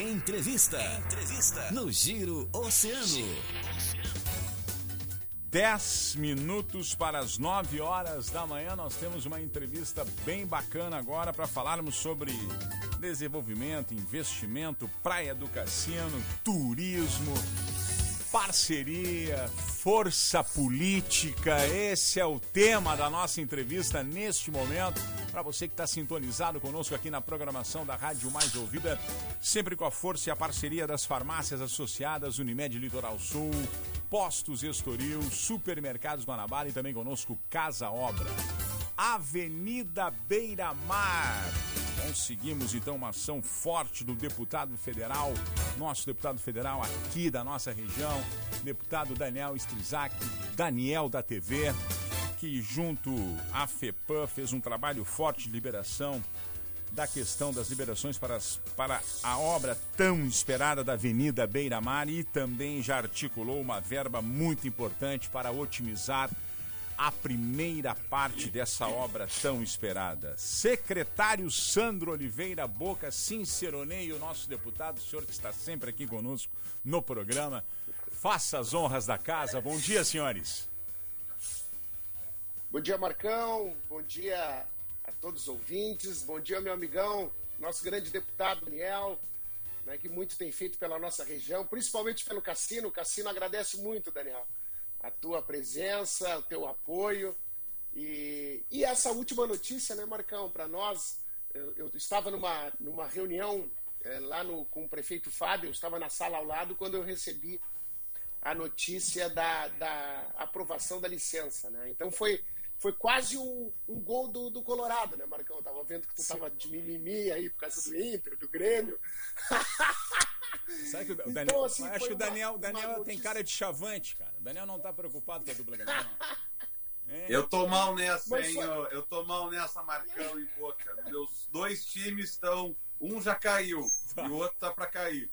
Entrevista. Entrevista. No Giro Oceano. 10 minutos para as 9 horas da manhã, nós temos uma entrevista bem bacana agora para falarmos sobre desenvolvimento, investimento, praia do cassino, turismo, parceria, força política. Esse é o tema da nossa entrevista neste momento. Para você que está sintonizado conosco aqui na programação da Rádio Mais Ouvida, sempre com a força e a parceria das farmácias associadas Unimed Litoral Sul, Postos Estoril, Supermercados Guanabara e também conosco Casa Obra. Avenida Beira Mar. Conseguimos então uma ação forte do deputado federal, nosso deputado federal aqui da nossa região, deputado Daniel Strizak, Daniel da TV, que junto à FEPAM fez um trabalho forte de liberação da questão das liberações para, as, para a obra tão esperada da Avenida Beira Mar e também já articulou uma verba muito importante para otimizar a primeira parte dessa obra tão esperada. Secretário Sandro Oliveira Boca, sinceronei o nosso deputado, o senhor que está sempre aqui conosco no programa. Faça as honras da casa. Bom dia, senhores. Bom dia, Marcão. Bom dia a todos os ouvintes. Bom dia, meu amigão, nosso grande deputado Daniel, né, que muito tem feito pela nossa região, principalmente pelo Cassino. O Cassino agradece muito, Daniel a tua presença, o teu apoio. E, e essa última notícia, né, Marcão, para nós, eu, eu, estava numa, numa reunião é, lá no, com o prefeito Fábio, eu estava na sala ao lado quando eu recebi a notícia da, da aprovação da licença. Né? Então foi, foi quase um, um gol do, do Colorado, né, Marcão? Eu tava vendo que tu estava de mimimi aí por causa do Inter, do Grêmio. Sabe que o então, Daniel, então, assim, acho que o Daniel, uma, Daniel uma tem cara de chavante, cara. O Daniel não tá preocupado com a dupla Granal. É. Eu tô mal nessa, hein? Eu, eu tô mal nessa, Marcão e Boca. Meus dois times estão. Um já caiu tá. e o outro tá pra cair.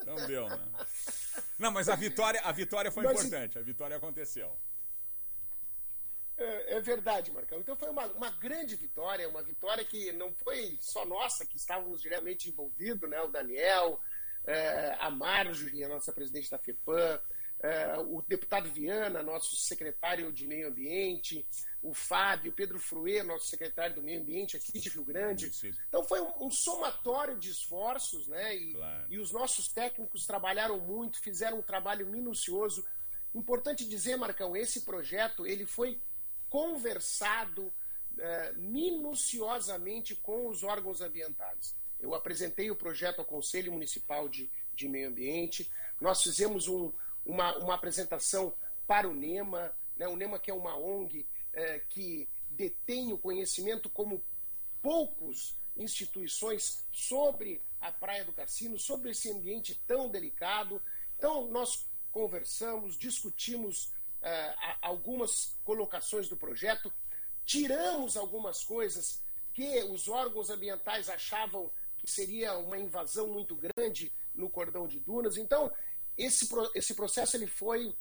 Então deu, né? Não, mas a vitória, a vitória foi mas, importante. A vitória aconteceu. É, é, verdade, Marcão. Então foi uma, uma grande vitória, uma vitória que não foi só nossa, que estávamos diretamente envolvidos, né? O Daniel, é, a Marjorie, a nossa presidente da FEPAM, é, o deputado Viana, nosso secretário de Meio Ambiente, o Fábio, Pedro Fruê, nosso secretário do Meio Ambiente aqui de Rio Grande. Então foi um, um somatório de esforços, né? E, claro. e os nossos técnicos trabalharam muito, fizeram um trabalho minucioso. Importante dizer, Marcão, esse projeto ele foi conversado é, minuciosamente com os órgãos ambientais. Eu apresentei o projeto ao Conselho Municipal de, de Meio Ambiente, nós fizemos um, uma, uma apresentação para o NEMA, né, o NEMA que é uma ONG é, que detém o conhecimento como poucos instituições sobre a Praia do Cassino, sobre esse ambiente tão delicado. Então, nós conversamos, discutimos uh, algumas colocações do projeto, tiramos algumas coisas que os órgãos ambientais achavam que seria uma invasão muito grande no cordão de dunas. Então, esse, esse processo ele foi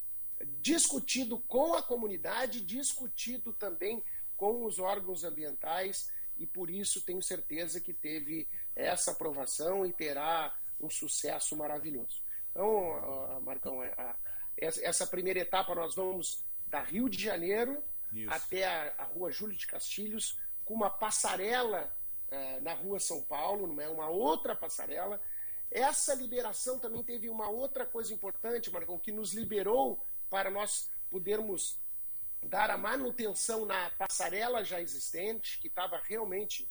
discutido com a comunidade, discutido também com os órgãos ambientais e por isso tenho certeza que teve essa aprovação e terá um sucesso maravilhoso. Então, Marcão, é, essa primeira etapa nós vamos da Rio de Janeiro Isso. até a, a, rua Júlio de Castilhos, com uma passarela na rua São Paulo, é uma outra passarela. Essa liberação também teve uma outra coisa importante, Marcão, que nos liberou para nós podermos dar a manutenção na passarela já existente, que estava realmente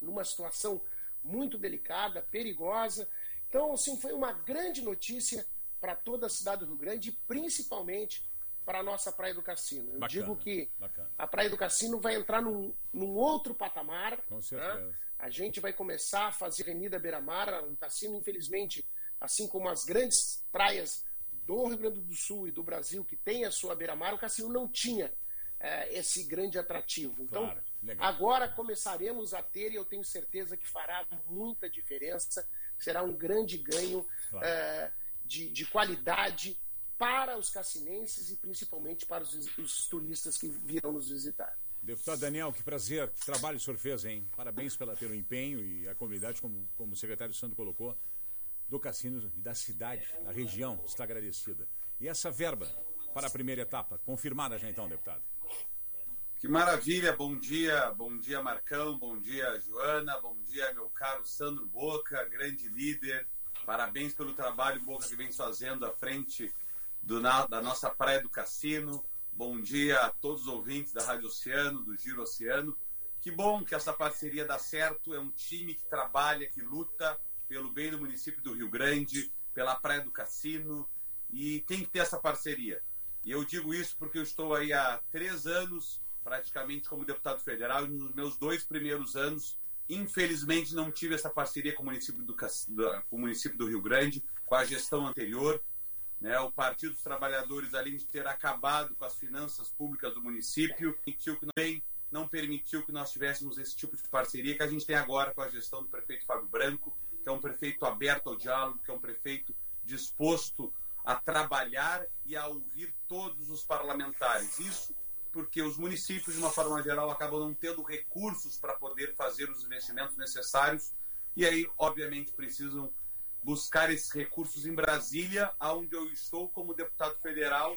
numa situação muito delicada, perigosa. Então, assim, foi uma grande notícia para toda a cidade do Rio Grande principalmente para a nossa Praia do Cassino. Eu bacana, digo que bacana. a Praia do Cassino vai entrar num, num outro patamar. Com né? certeza. Né? A gente vai começar a fazer Avenida Beira-Mar. O Cassino, infelizmente, assim como as grandes praias do Rio Grande do Sul e do Brasil que tem a sua beira-mar, o Cassino não tinha é, esse grande atrativo. Então, claro, agora começaremos a ter, e eu tenho certeza que fará muita diferença, será um grande ganho. Claro. É, de, de qualidade para os cassinenses e principalmente para os, os turistas que virão nos visitar. Deputado Daniel, que prazer, que trabalho o senhor fez, hein? Parabéns pela, pelo empenho e a comunidade, como, como o secretário Santo colocou, do cassino e da cidade, da região, está agradecida. E essa verba para a primeira etapa, confirmada já então, deputado? Que maravilha, bom dia, bom dia Marcão, bom dia Joana, bom dia meu caro Sandro Boca, grande líder, parabéns pelo trabalho Boca que vem fazendo à frente do, da nossa Praia do Cassino, Bom dia a todos os ouvintes da Rádio Oceano, do Giro Oceano. Que bom que essa parceria dá certo. É um time que trabalha, que luta pelo bem do município do Rio Grande, pela Praia do Cassino. E tem que ter essa parceria. E eu digo isso porque eu estou aí há três anos, praticamente, como deputado federal. E nos meus dois primeiros anos, infelizmente, não tive essa parceria com o município do, com o município do Rio Grande, com a gestão anterior. Né, o Partido dos Trabalhadores, além de ter acabado com as finanças públicas do município, permitiu que também não permitiu que nós tivéssemos esse tipo de parceria que a gente tem agora com a gestão do prefeito Fábio Branco, que é um prefeito aberto ao diálogo, que é um prefeito disposto a trabalhar e a ouvir todos os parlamentares. Isso porque os municípios, de uma forma geral, acabam não tendo recursos para poder fazer os investimentos necessários e aí, obviamente, precisam buscar esses recursos em Brasília, onde eu estou como deputado federal,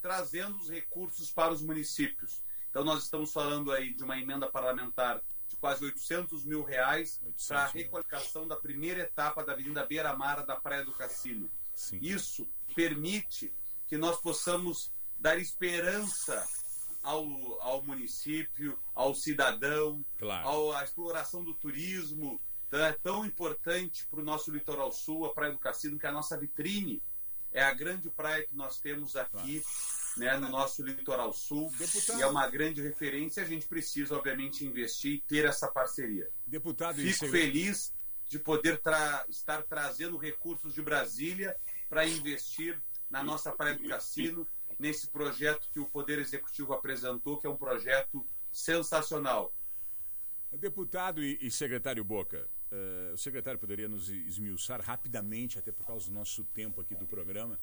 trazendo os recursos para os municípios. Então, nós estamos falando aí de uma emenda parlamentar de quase 800 mil reais para a requalificação da primeira etapa da Avenida Beira Mara da Praia do Cassino. Sim. Isso permite que nós possamos dar esperança ao, ao município, ao cidadão, claro. ao, à exploração do turismo, então, é tão importante para o nosso litoral sul, a Praia do Cassino, que é a nossa vitrine. É a grande praia que nós temos aqui né, no nosso litoral sul. Deputado... E é uma grande referência. A gente precisa, obviamente, investir e ter essa parceria. Deputado, Fico feliz de poder tra estar trazendo recursos de Brasília para investir na nossa Praia do Cassino, nesse projeto que o Poder Executivo apresentou, que é um projeto sensacional. Deputado e secretário Boca, Uh, o secretário poderia nos esmiuçar rapidamente, até por causa do nosso tempo aqui do programa,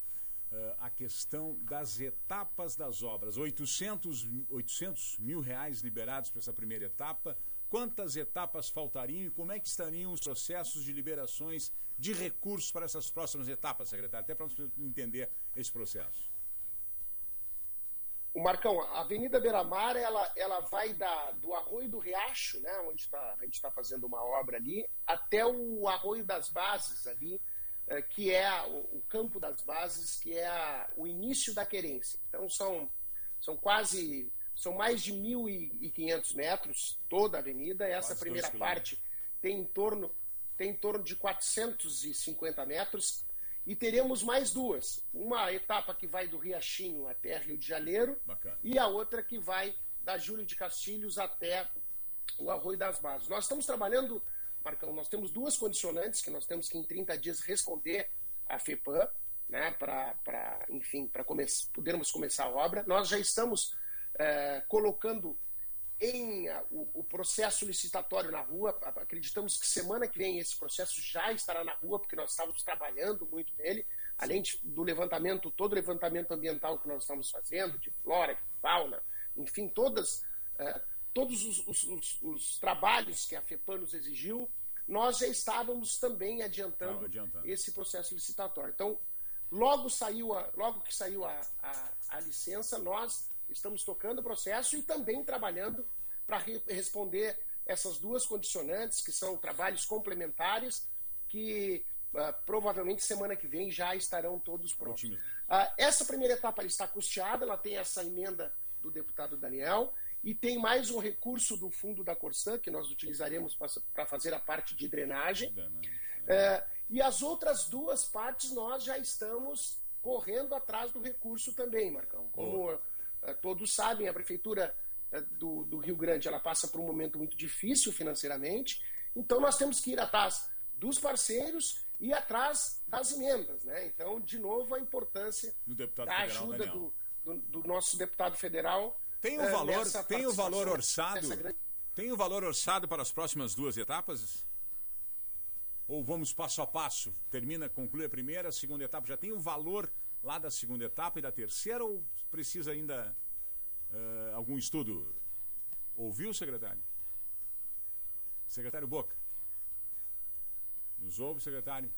uh, a questão das etapas das obras. 800, 800 mil reais liberados para essa primeira etapa. Quantas etapas faltariam e como é que estariam os processos de liberações de recursos para essas próximas etapas, secretário? Até para entender esse processo o Marcão, a Avenida Beira-Mar, ela, ela vai da, do Arroio do Riacho, né, onde tá, a gente está fazendo uma obra ali, até o Arroio das Bases ali, é, que é a, o, campo das bases, que é a, o início da querência. Então são, são quase, são mais de 1.500 metros toda a avenida. Essa quase primeira parte tem em torno tem em torno de 450 metros e teremos mais duas. Uma etapa que vai do Riachinho até Rio de Janeiro Bacana. e a outra que vai da Júlio de Castilhos até o Arroio das Bases. Nós estamos trabalhando, Marcão, nós temos duas condicionantes que nós temos que em 30 dias responder à FEPAM, né, para, enfim, para come podermos começar a obra. Nós já estamos é, colocando em a, o, o, processo licitatório na rua. Acreditamos que semana que vem esse processo já estará na rua, porque nós estávamos trabalhando muito nele, além de, do levantamento, todo o levantamento ambiental que nós estamos fazendo, de flora, de fauna, enfim, todas, uh, todos os, os, os, os, trabalhos que a FEPAM nos exigiu, nós já estávamos também adiantando, adiantando. esse processo licitatório. Então, logo, saiu a, logo que saiu a, a, a licença, nós Estamos tocando o processo e também trabalhando para re responder essas duas condicionantes, que são trabalhos complementares, que uh, provavelmente semana que vem já estarão todos prontos. Uh, essa primeira etapa está custeada, ela tem essa emenda do deputado Daniel e tem mais um recurso do fundo da Corsã, que nós utilizaremos para fazer a parte de drenagem. Uh, e as outras duas partes nós já estamos correndo atrás do recurso também, Marcão. Como todos sabem, a prefeitura eh, do, do, Rio Grande ela passa por um momento muito difícil financeiramente, então nós temos que ir atrás dos parceiros e atrás das emendas. Né? Então, de novo, a importância da ajuda do, do, do, nosso deputado federal. Tem o valor, uh, tem o valor orçado? Grande... Tem o valor orçado para as próximas duas etapas? Ou vamos passo a passo? Termina, conclui a primeira, a segunda etapa. Já tem o valor lá da segunda etapa e da terceira ou precisa ainda uh, algum estudo? Ouviu, secretário? Secretário Boca. Nos ouve, secretário?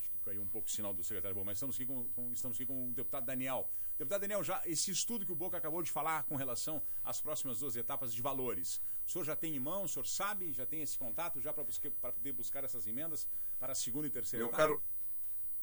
Acho que caiu um pouco o sinal do secretário Boca, mas estamos aqui com, com, estamos aqui com o deputado Daniel. Deputado Daniel, já esse estudo que o Boca acabou de falar com relação às próximas duas etapas de valores, o senhor já tem em mão, o senhor sabe, já tem esse contato já para poder buscar essas emendas para a segunda e terceira Eu etapa? quero.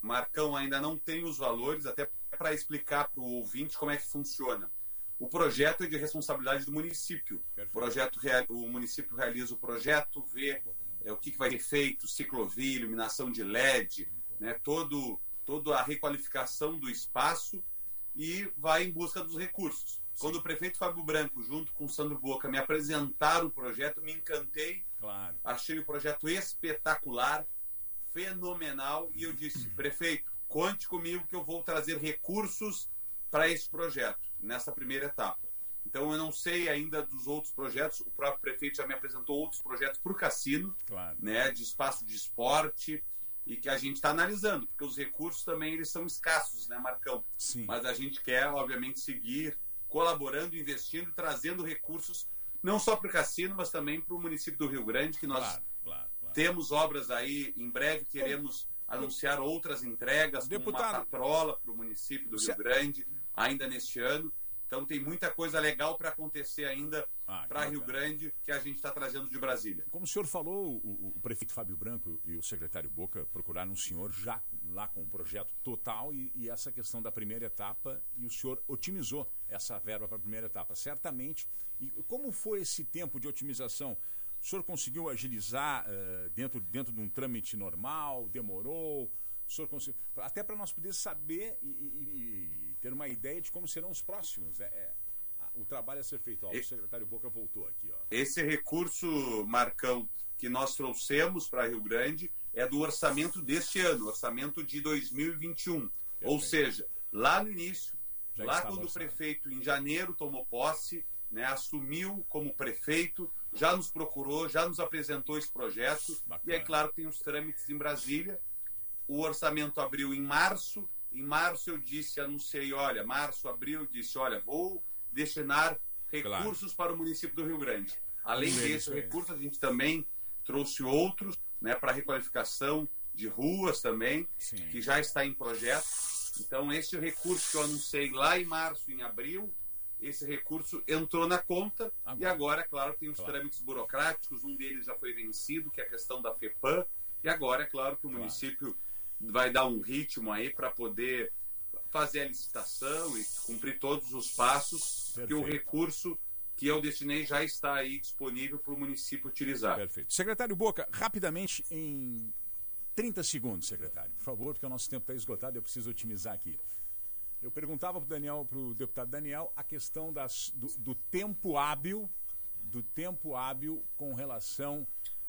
Marcão ainda não tem os valores, até para explicar para o ouvinte como é que funciona. O projeto é de responsabilidade do município. O, projeto, o município realiza o projeto, vê é, o que, que vai ser feito, ciclovia, iluminação de LED, né, todo, toda a requalificação do espaço e vai em busca dos recursos. Sim. Quando o prefeito Fábio Branco, junto com o Sandro Boca, me apresentaram o projeto, me encantei. Claro. Achei o projeto espetacular, fenomenal, e eu disse, prefeito, conte comigo que eu vou trazer recursos para esse projeto, nessa primeira etapa. Então eu não sei ainda dos outros projetos, o próprio prefeito já me apresentou outros projetos para o cassino, claro. né, de espaço de esporte, e que a gente está analisando, porque os recursos também eles são escassos, né, Marcão? Sim. Mas a gente quer, obviamente, seguir colaborando, investindo, trazendo recursos, não só para o cassino, mas também para o município do Rio Grande, que nós claro, claro. Temos obras aí, em breve queremos anunciar outras entregas, Deputado, como uma patrola para o município do Rio se... Grande, ainda neste ano. Então tem muita coisa legal para acontecer ainda ah, para Rio Grande que a gente está trazendo de Brasília. Como o senhor falou, o, o, prefeito Fábio Branco e o secretário Boca procuraram o senhor já lá com o projeto total e, e essa questão da primeira etapa e o senhor otimizou essa verba para a primeira etapa. Certamente. E como foi esse tempo de otimização? O senhor conseguiu agilizar uh, dentro, dentro de um trâmite normal? Demorou? O senhor conseguiu, até para nós poder saber e, e, e, ter uma ideia de como serão os próximos. É, é o trabalho a ser feito. Ó, o secretário Boca voltou aqui. Ó. Esse recurso, Marcão, que nós trouxemos para Rio Grande é do orçamento deste ano, orçamento de 2021. Perfeito. Ou seja, lá no início, Já lá quando orçado. o prefeito, em janeiro, tomou posse, né, assumiu como prefeito, já nos procurou, já nos apresentou esse projeto. Bacana. E é claro que tem os trâmites em Brasília o orçamento abriu em março. Em março eu disse, anunciei, olha, março, abril, eu disse, olha, vou destinar recursos claro. para o município do Rio Grande. Além Sim, desse recurso, a gente também trouxe outros, né, para requalificação de ruas também, Sim. que já está em projeto. Então, esse recurso que eu anunciei lá em março, em abril, esse recurso entrou na conta agora. e agora, claro, tem os claro. trâmites burocráticos, um deles já foi vencido, que é a questão da FEPAM, e agora, é claro, que o claro. município vai dar um ritmo aí para poder fazer a licitação e cumprir todos os passos Perfeito. que o recurso que eu destinei já está aí disponível para o município utilizar. Perfeito. Secretário Boca, rapidamente, em 30 segundos, secretário, por favor, porque o nosso tempo está esgotado, eu preciso otimizar aqui. Eu perguntava para o Daniel, para o deputado Daniel, a questão das, do, do tempo hábil, do tempo hábil com relação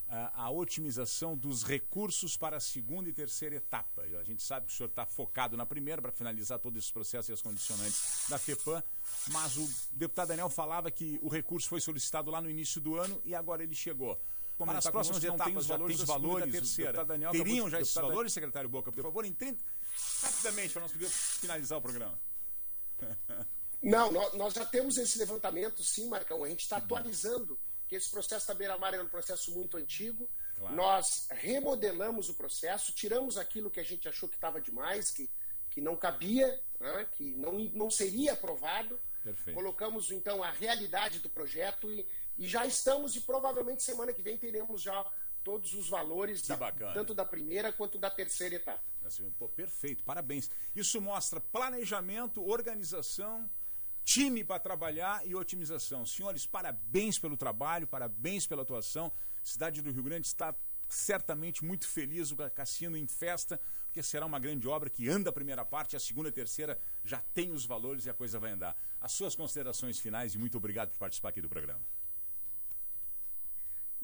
a, otimização dos recursos para a segunda e terceira etapa. A gente sabe que o senhor está focado na primeira para finalizar todo esse processo e as condicionantes da FEPAM, mas o deputado Daniel falava que o recurso foi solicitado lá no início do ano e agora ele chegou. Como tá as próximas etapas já valores tem os valores, da terceira. Daniel Teriam já esses valores, secretário Boca, por favor, em 30, rapidamente, para nós podermos finalizar o programa. Não, nó- nós já temos esse levantamento, sim, Marcão. A gente está atualizando, que esse processo da Beira-Mar é um processo muito antigo. Claro. Nós remodelamos o processo, tiramos aquilo que a gente achou que estava demais, que, que não cabia, né, que não, não seria aprovado. Perfeito. Colocamos, então, a realidade do projeto e, e já estamos, e provavelmente semana que vem teremos já todos os valores, da- tanto da primeira quanto da terceira etapa. Assim, pô, perfeito, parabéns. Isso mostra planejamento, organização, time para trabalhar e otimização. Senhores, parabéns pelo trabalho, parabéns pela atuação. Cidade do Rio Grande está certamente muito feliz, o Cassino em festa, porque será uma grande obra que anda a primeira parte, a segunda e a terceira já tem os valores e a coisa vai andar. As suas considerações finais e muito obrigado por participar aqui do programa.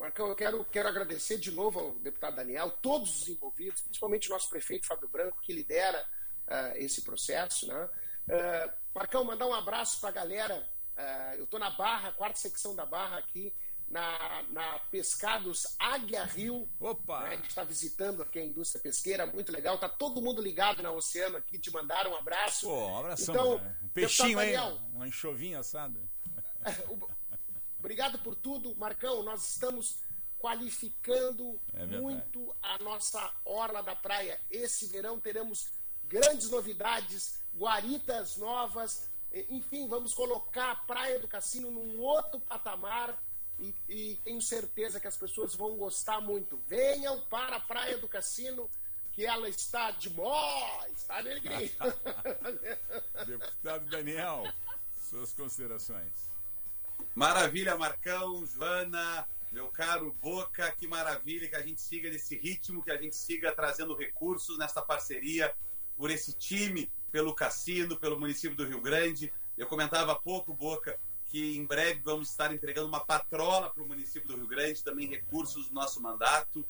Marcão, eu quero, quero agradecer de novo ao deputado Daniel, todos os envolvidos, principalmente o nosso prefeito Fábio Branco, que lidera ah, esse processo. Né? Ah, Marcão, mandar um abraço para a galera. Ah, eu estou na Barra, quarta secção da Barra aqui, na, na Pescados Águia Rio. Opa! né? A gente está visitando aqui a indústria pesqueira, muito legal. Tá todo mundo ligado na Oceano aqui, te mandaram um abraço. Pô, um abração. Então, né? um peixinho Daniel, uma enxovinha assada. Obrigado por tudo, Marcão. Nós estamos qualificando É muito a nossa orla da praia. Esse verão teremos grandes novidades, guaritas novas, enfim, vamos colocar a Praia do Cassino num outro patamar e, e tenho certeza que as pessoas vão gostar muito. Venham para a Praia do Cassino, que ela está demais, tá, Negrinho? Deputado Daniel, suas considerações. Maravilha, Marcão, Joana, meu caro Boca, que maravilha que a gente siga nesse ritmo, que a gente siga trazendo recursos nessa parceria por esse time, pelo Cassino, pelo município do Rio Grande. Eu comentava há pouco, Boca, que em breve vamos estar entregando uma patrola para o município do Rio Grande, também recursos do nosso mandato.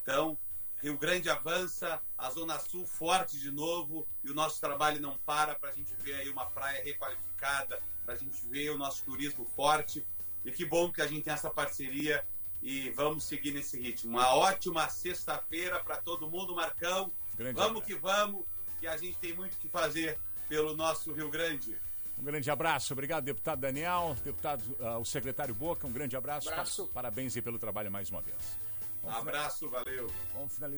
Então, Rio Grande avança, a Zona Sul forte de novo e o nosso trabalho não para para a gente ver aí uma praia requalificada, para a gente ver o nosso turismo forte. E que bom que a gente tem essa parceria e vamos seguir nesse ritmo. Uma ótima sexta-feira para todo mundo, Marcão. Grande vamos abraço. que vamos, que a gente tem muito que fazer pelo nosso Rio Grande. Um grande abraço, obrigado, deputado Daniel, deputado, ah, o secretário Boca, um grande abraço. Abraço. Parabéns aí pelo trabalho mais uma vez. Abraço, valeu. vamos finalizar.